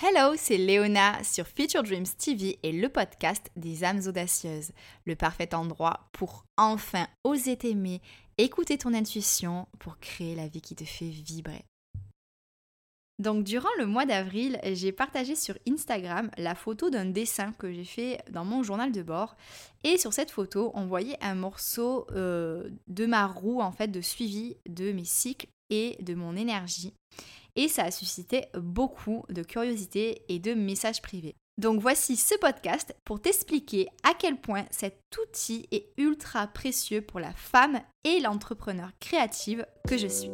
Hello, c'est Léona sur Future Dreams TV et le podcast des âmes audacieuses, le parfait endroit pour enfin oser t'aimer, écouter ton intuition pour créer la vie qui te fait vibrer. Donc durant le mois d'avril, j'ai partagé sur Instagram la photo d'un dessin que j'ai fait dans mon journal de bord. Et sur cette photo, on voyait un morceau euh, de ma roue en fait de suivi de mes cycles et de mon énergie et ça a suscité beaucoup de curiosité et de messages privés. Donc voici ce podcast pour t'expliquer à quel point cet outil est ultra précieux pour la femme et l'entrepreneur créative que je suis.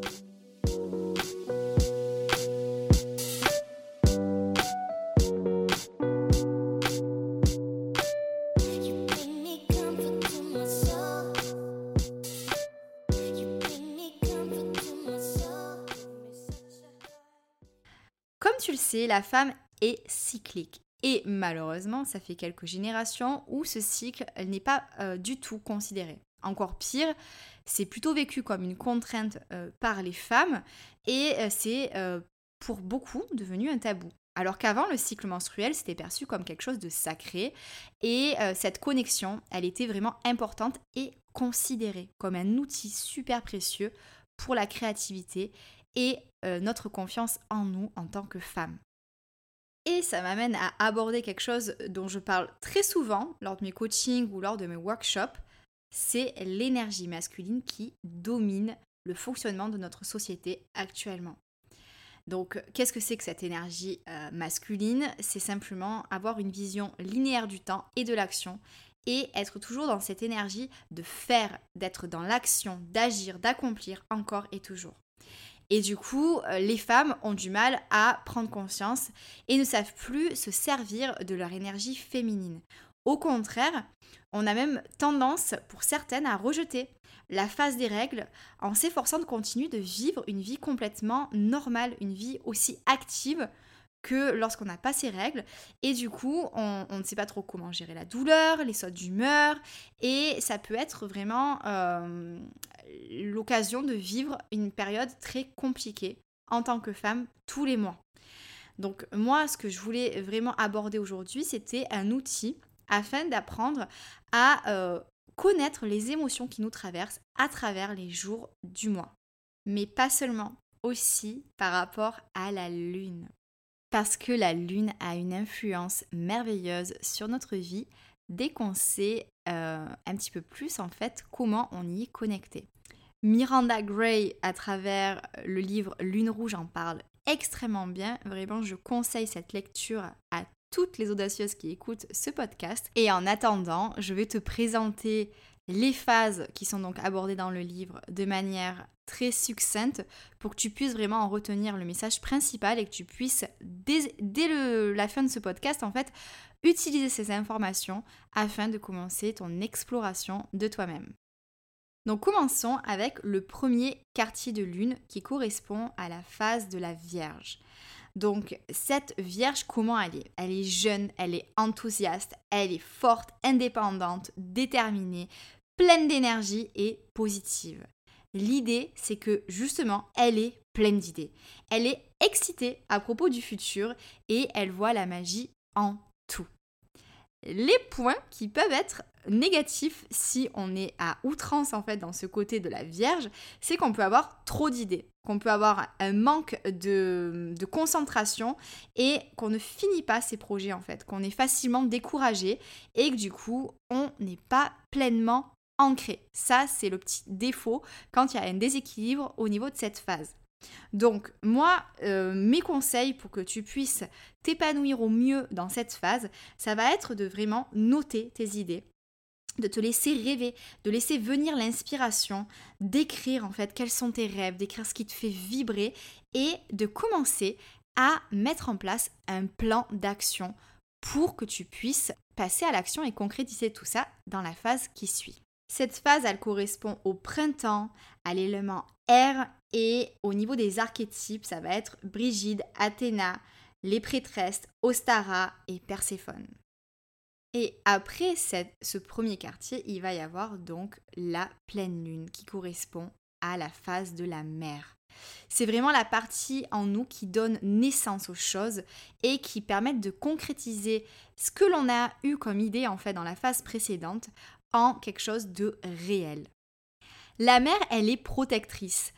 Tu le sais, la femme est cyclique. Et malheureusement, ça fait quelques générations où ce cycle n'est pas euh, du tout considéré. Encore pire, c'est plutôt vécu comme une contrainte euh, par les femmes et euh, c'est pour beaucoup devenu un tabou. Alors qu'avant, le cycle menstruel, c'était perçu comme quelque chose de sacré et cette connexion, elle était vraiment importante et considérée comme un outil super précieux pour la créativité et euh, notre confiance en nous en tant que femme. Et ça m'amène à aborder quelque chose dont je parle très souvent lors de mes coachings ou lors de mes workshops, c'est l'énergie masculine qui domine le fonctionnement de notre société actuellement. Donc, qu'est-ce que c'est que cette énergie euh, masculine? C'est simplement avoir une vision linéaire du temps et de l'action et être toujours dans cette énergie de faire, d'être dans l'action, d'agir, d'accomplir encore et toujours. Et du coup, euh, les femmes ont du mal à prendre conscience et ne savent plus se servir de leur énergie féminine. Au contraire, on a même tendance pour certaines à rejeter la phase des règles en s'efforçant de continuer de vivre une vie complètement normale, une vie aussi active que lorsqu'on n'a pas ces règles. Et du coup, on, ne sait pas trop comment gérer la douleur, les sautes d'humeur. Et ça peut être vraiment euh, l'occasion de vivre une période très compliquée en tant que femme tous les mois. Donc moi, ce que je voulais vraiment aborder aujourd'hui, c'était un outil afin d'apprendre à euh, connaître les émotions qui nous traversent à travers les jours du mois. Mais pas seulement, aussi par rapport à la lune parce que la lune a une influence merveilleuse sur notre vie dès qu'on sait euh, un petit peu plus en fait comment on y est connecté. Miranda Gray, à travers le livre Lune Rouge, en parle extrêmement bien. Vraiment, je conseille cette lecture à toutes les audacieuses qui écoutent ce podcast. Et en attendant, je vais te présenter les phases qui sont donc abordées dans le livre de manière très succincte pour que tu puisses vraiment en retenir le message principal et que tu puisses, dès, la fin de ce podcast, en fait, utiliser ces informations afin de commencer ton exploration de toi-même. Donc commençons avec le premier quartier de lune qui correspond à la phase de la Vierge. Donc cette Vierge, comment elle est? Elle est jeune, elle est enthousiaste, elle est forte, indépendante, déterminée, pleine d'énergie et positive. L'idée, c'est que justement, elle est pleine d'idées. Elle est excitée à propos du futur et elle voit la magie en tout. Les points qui peuvent être négatif si on est à outrance en fait dans ce côté de la Vierge, c'est qu'on peut avoir trop d'idées, qu'on peut avoir un manque de concentration et qu'on ne finit pas ses projets en fait, qu'on est facilement découragé et que du coup on n'est pas pleinement ancré. Ça c'est le petit défaut quand il y a un déséquilibre au niveau de cette phase. Donc moi, euh, mes conseils pour que tu puisses t'épanouir au mieux dans cette phase, ça va être de vraiment noter tes idées, de te laisser rêver, de laisser venir l'inspiration, d'écrire en fait quels sont tes rêves, d'écrire ce qui te fait vibrer et de commencer à mettre en place un plan d'action pour que tu puisses passer à l'action et concrétiser tout ça dans la phase qui suit. Cette phase, elle correspond au printemps, à l'élément air et au niveau des archétypes, ça va être Brigide, Athéna, les prêtresses, Ostara et Perséphone. Et après ce premier quartier, il va y avoir donc la pleine lune qui correspond à la phase de la mer. C'est vraiment la partie en nous qui donne naissance aux choses et qui permettent de concrétiser ce que l'on a eu comme idée en fait dans la phase précédente quelque chose de réel. La mère, elle est protectrice,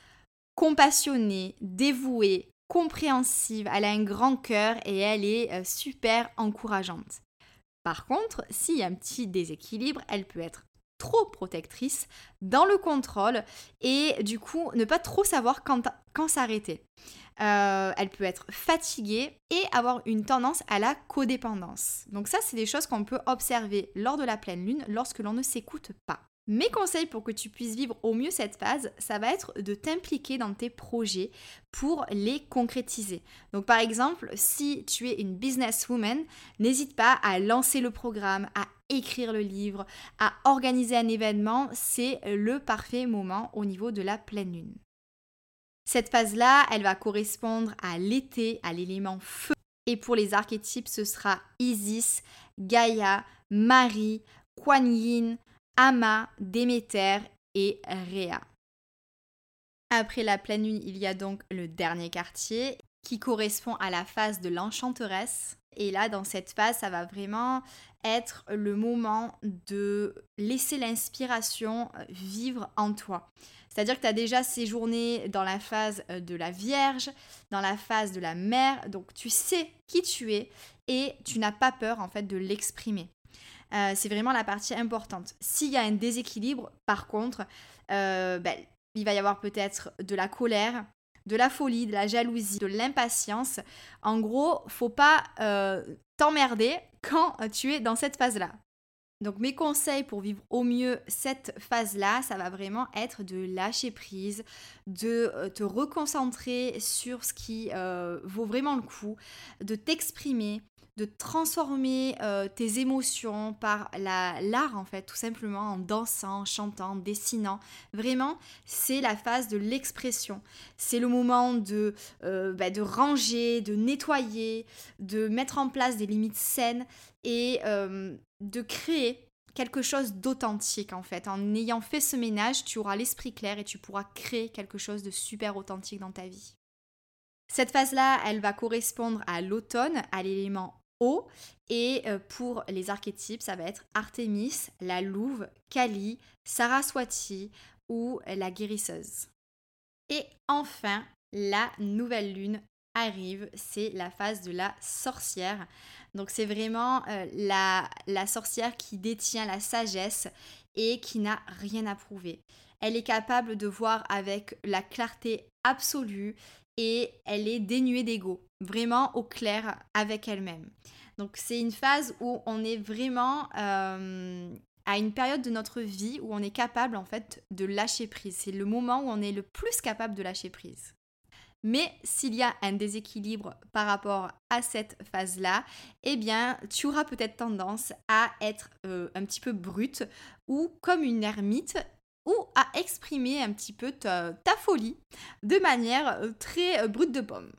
compassionnée, dévouée, compréhensive, elle a un grand cœur et elle est euh, super encourageante. Par contre, s'il y a un petit déséquilibre, elle peut être trop protectrice dans le contrôle et du coup ne pas trop savoir quand, s'arrêter. Euh, elle peut être fatiguée et avoir une tendance à la codépendance. Donc ça, c'est des choses qu'on peut observer lors de la pleine lune lorsque l'on ne s'écoute pas. Mes conseils pour que tu puisses vivre au mieux cette phase, ça va être de t'impliquer dans tes projets pour les concrétiser. Donc par exemple, si tu es une businesswoman, n'hésite pas à lancer le programme, à écrire le livre, à organiser un événement, c'est le parfait moment au niveau de la pleine lune. Cette phase-là, elle va correspondre à l'été, à l'élément feu. Et pour les archétypes, ce sera Isis, Gaïa, Marie, Kuan Yin, Ama, Déméter et Réa. Après la pleine lune, il y a donc le dernier quartier qui correspond à la phase de l'enchanteresse. Et là, dans cette phase, ça va vraiment être le moment de laisser l'inspiration vivre en toi. C'est-à-dire que tu as déjà séjourné dans la phase de la Vierge, dans la phase de la Mère, donc tu sais qui tu es et tu n'as pas peur en fait de l'exprimer. Euh, c'est vraiment la partie importante. S'il y a un déséquilibre, par contre, euh, ben, il va y avoir peut-être de la colère, de la folie, de la jalousie, de l'impatience. En gros, faut pas euh, t'emmerder quand tu es dans cette phase-là. Donc mes conseils pour vivre au mieux cette phase-là, ça va vraiment être de lâcher prise, de te reconcentrer sur ce qui vaut vraiment le coup, de t'exprimer, de transformer euh, tes émotions par l'art en fait, tout simplement en dansant, chantant, dessinant. Vraiment, c'est la phase de l'expression. C'est le moment de, euh, bah, de ranger, de nettoyer, de mettre en place des limites saines et euh, de créer quelque chose d'authentique en fait. En ayant fait ce ménage, tu auras l'esprit clair et tu pourras créer quelque chose de super authentique dans ta vie. Cette phase-là, elle va correspondre à l'automne, à l'élément et euh, pour les archétypes, ça va être Artémis, la louve, Kali, Saraswati ou la guérisseuse. Et enfin, la nouvelle lune arrive, c'est la phase de la sorcière. Donc c'est vraiment euh, la sorcière qui détient la sagesse et qui n'a rien à prouver. Elle est capable de voir avec la clarté absolue et elle est dénuée d'ego, vraiment au clair avec elle-même. Donc c'est une phase où on est vraiment euh, à une période de notre vie où on est capable en fait de lâcher prise. C'est le moment où on est le plus capable de lâcher prise. Mais s'il y a un déséquilibre par rapport à cette phase-là, eh bien, tu auras peut-être tendance à être euh, un petit peu brute ou comme une ermite ou à exprimer un petit peu ta, folie de manière euh, très euh, brute de pomme.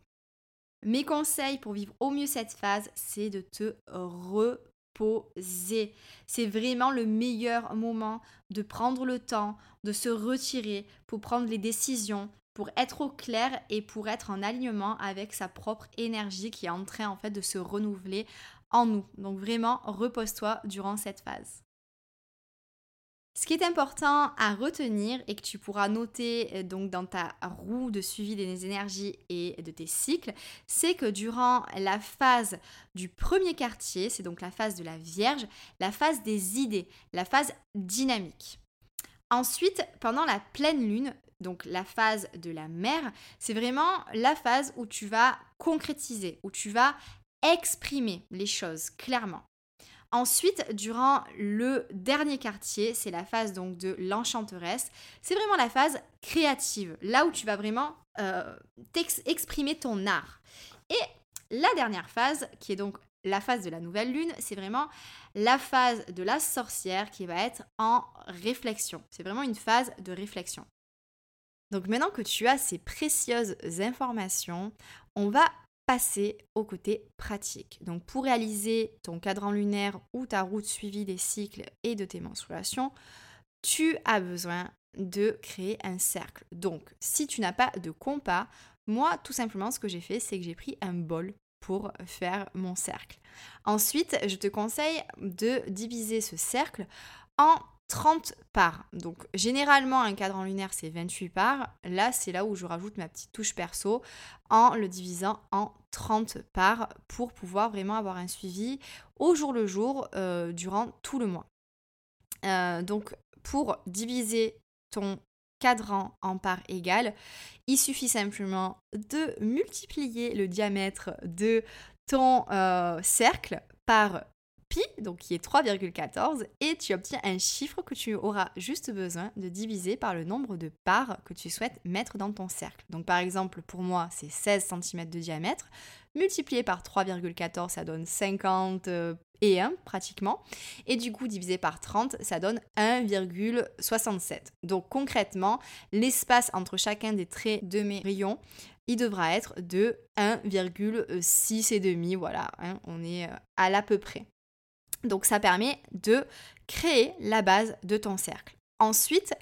Mes conseils pour vivre au mieux cette phase, c'est de te reposer. C'est vraiment le meilleur moment de prendre le temps, de se retirer pour prendre les décisions, pour être au clair et pour être en alignement avec sa propre énergie qui est en train en fait de se renouveler en nous. Donc vraiment, repose-toi durant cette phase. Ce qui est important à retenir et que tu pourras noter euh, donc dans ta roue de suivi des énergies et de tes cycles, c'est que durant la phase du premier quartier, c'est donc la phase de la Vierge, la phase des idées, la phase dynamique. Ensuite, pendant la pleine lune, donc la phase de la mer, c'est vraiment la phase où tu vas concrétiser, où tu vas exprimer les choses clairement. Ensuite, durant le dernier quartier, c'est la phase donc de l'enchanteresse. C'est vraiment la phase créative, là où tu vas vraiment euh, exprimer ton art. Et la dernière phase, qui est donc la phase de la nouvelle lune, c'est vraiment la phase de la sorcière qui va être en réflexion. C'est vraiment une phase de réflexion. Donc maintenant que tu as ces précieuses informations, on va passer au côté pratique. Donc pour réaliser ton cadran lunaire ou ta route suivie des cycles et de tes menstruations, tu as besoin de créer un cercle. Donc, si tu n'as pas de compas, moi, tout simplement, ce que j'ai fait, c'est que j'ai pris un bol pour faire mon cercle. Ensuite, je te conseille de diviser ce cercle en 30 parts. Donc généralement un cadran lunaire c'est 28 parts. Là c'est là où je rajoute ma petite touche perso en le divisant en 30 parts pour pouvoir vraiment avoir un suivi au jour le jour euh, durant tout le mois. Euh, donc pour diviser ton cadran en parts égales, il suffit simplement de multiplier le diamètre de ton euh, cercle par pi, donc qui est 3,14, et tu obtiens un chiffre que tu auras juste besoin de diviser par le nombre de parts que tu souhaites mettre dans ton cercle. Donc par exemple, pour moi, c'est 16 cm de diamètre, multiplié par 3,14, ça donne 50 et 1 pratiquement, et du coup divisé par 30, ça donne 1,67. Donc concrètement, l'espace entre chacun des traits de mes rayons il devra être de 1,6 et demi, voilà, hein, on est à l'à peu près. Donc ça permet de créer la base de ton cercle. Ensuite,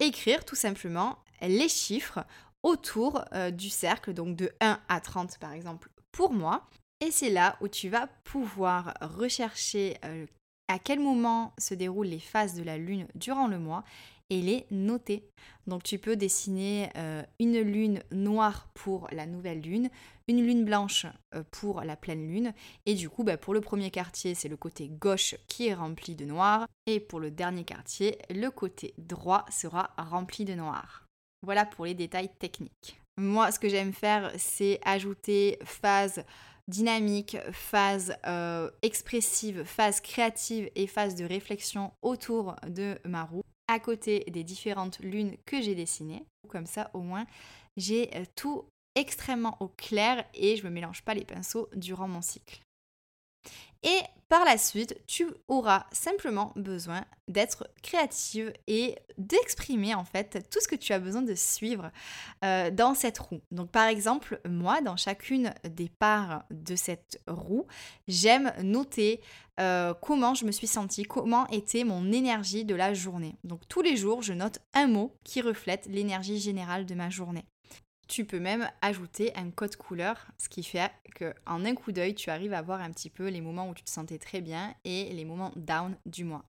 écrire tout simplement les chiffres autour euh, du cercle, donc de 1 à 30 par exemple pour moi. Et c'est là où tu vas pouvoir rechercher euh, à quel moment se déroulent les phases de la lune durant le mois et les noter. Donc tu peux dessiner euh, une lune noire pour la nouvelle lune, une lune blanche euh, pour la pleine lune, et du coup bah, pour le premier quartier c'est le côté gauche qui est rempli de noir, et pour le dernier quartier le côté droit sera rempli de noir. Voilà pour les détails techniques. Moi ce que j'aime faire c'est ajouter phase dynamique, phase euh, expressive, phase créative et phase de réflexion autour de ma roue à côté des différentes lunes que j'ai dessinées. Comme ça, au moins, j'ai euh, tout extrêmement au clair et je ne me mélange pas les pinceaux durant mon cycle. Et par la suite, tu auras simplement besoin d'être créative et d'exprimer en fait tout ce que tu as besoin de suivre euh, dans cette roue. Donc par exemple, moi, dans chacune des parts de cette roue, j'aime noter euh, comment je me suis sentie, comment était mon énergie de la journée. Donc tous les jours, je note un mot qui reflète l'énergie générale de ma journée. Tu peux même ajouter un code couleur, ce qui fait qu'en un coup d'œil, tu arrives à voir un petit peu les moments où tu te sentais très bien et les moments down du mois.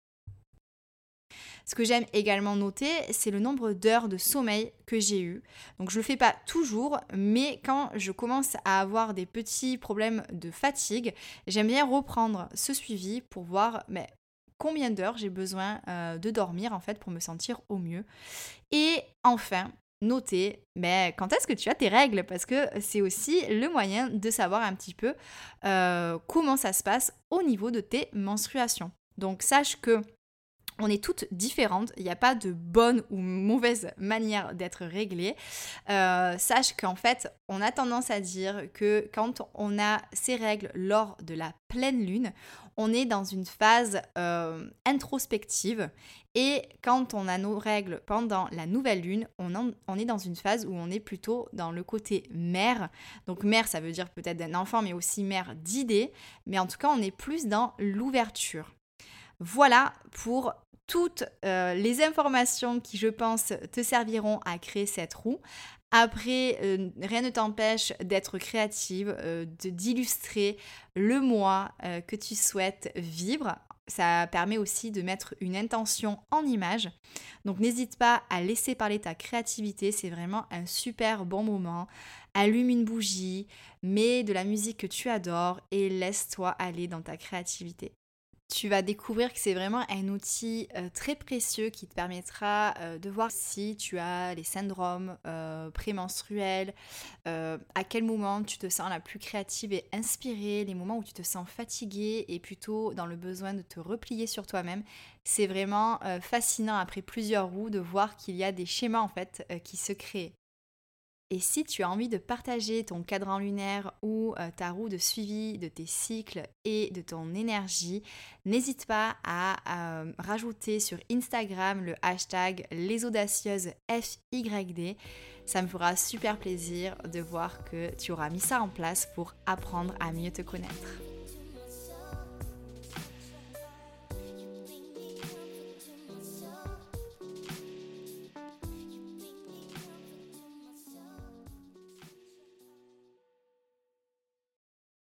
Ce que j'aime également noter, c'est le nombre d'heures de sommeil que j'ai eu. Donc je ne le fais pas toujours, mais quand je commence à avoir des petits problèmes de fatigue, j'aime bien reprendre ce suivi pour voir mais, combien d'heures j'ai besoin euh, de dormir en fait pour me sentir au mieux. Et enfin, noter mais quand est-ce que tu as tes règles? Parce que c'est aussi le moyen de savoir un petit peu euh, comment ça se passe au niveau de tes menstruations. Donc sache que on est toutes différentes, il n'y a pas de bonne ou mauvaise manière d'être réglée. Euh, sache qu'en fait, on a tendance à dire que quand on a ces règles lors de la pleine lune, on est dans une phase euh, introspective et quand on a nos règles pendant la nouvelle lune, on, est dans une phase où on est plutôt dans le côté mère. Donc mère, ça veut dire peut-être d'un enfant, mais aussi mère d'idées. Mais en tout cas, on est plus dans l'ouverture. Voilà pour toutes euh, les informations qui, je pense, te serviront à créer cette roue. Après, euh, rien ne t'empêche d'être créative, euh, d'illustrer le mois que tu souhaites vivre. Ça permet aussi de mettre une intention en image. Donc n'hésite pas à laisser parler ta créativité, c'est vraiment un super bon moment. Allume une bougie, mets de la musique que tu adores et laisse-toi aller dans ta créativité tu vas découvrir que c'est vraiment un outil euh, très précieux qui te permettra euh, de voir si tu as les syndromes euh, prémenstruels, à quel moment tu te sens la plus créative et inspirée, les moments où tu te sens fatiguée et plutôt dans le besoin de te replier sur toi-même. C'est vraiment fascinant après plusieurs roues de voir qu'il y a des schémas en fait qui se créent. Et si tu as envie de partager ton cadran lunaire ou euh, ta roue de suivi de tes cycles et de ton énergie, n'hésite pas à euh, rajouter sur Instagram le hashtag les audacieuses FYD. Ça me fera super plaisir de voir que tu auras mis ça en place pour apprendre à mieux te connaître.